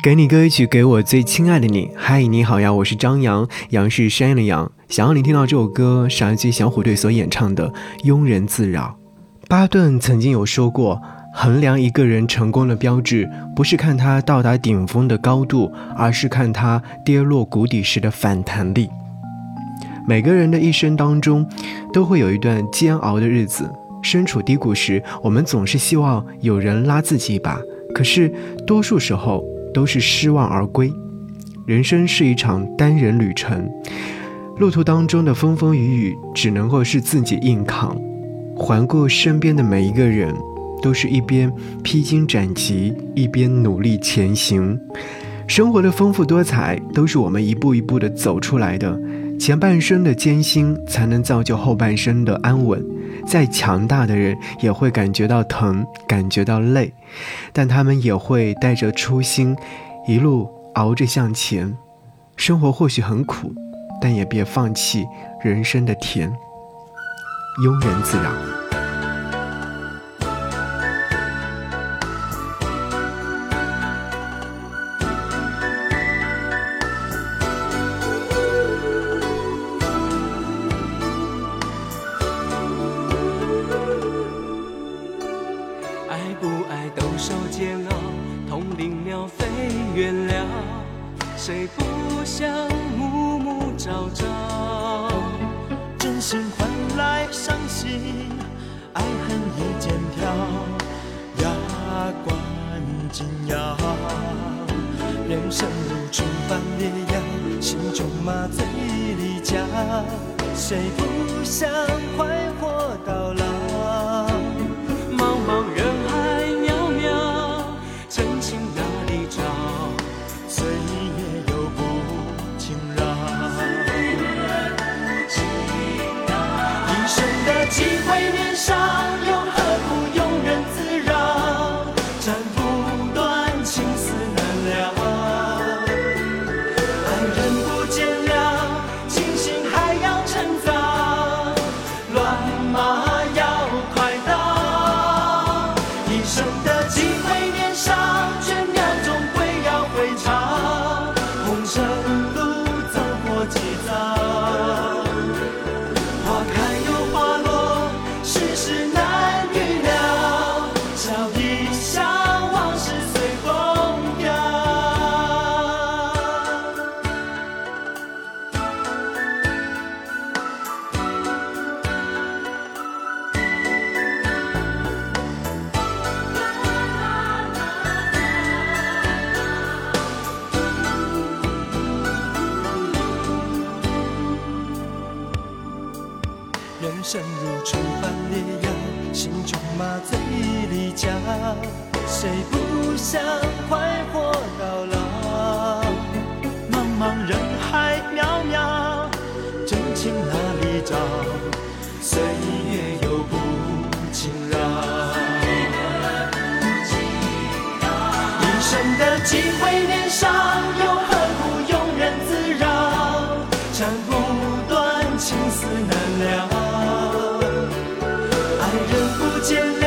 给你歌一曲，给我最亲爱的你。嗨，你好呀，我是张扬，杨是山羊的羊。想要你听到这首歌，是来自小虎队所演唱的《庸人自扰》。巴顿曾经有说过，衡量一个人成功的标志，不是看他到达顶峰的高度，而是看他跌落谷底时的反弹力。每个人的一生当中，都会有一段煎熬的日子。身处低谷时，我们总是希望有人拉自己一把，可是多数时候都是失望而归。人生是一场单人旅程，路途当中的风风雨雨只能够是自己硬扛。环顾身边的每一个人，都是一边披荆斩棘，一边努力前行。生活的丰富多彩，都是我们一步一步的走出来的。前半生的艰辛，才能造就后半生的安稳。再强大的人也会感觉到疼，感觉到累，但他们也会带着初心，一路熬着向前。生活或许很苦，但也别放弃人生的甜。庸人自扰。谁不想暮暮朝朝？真心换来伤心，爱恨一肩挑，牙关紧咬。人生如春般烈阳，心中麻醉离家。谁不想天上有人生如春花烈阳，心中麻醉离家，谁不想快活到老？了爱人不见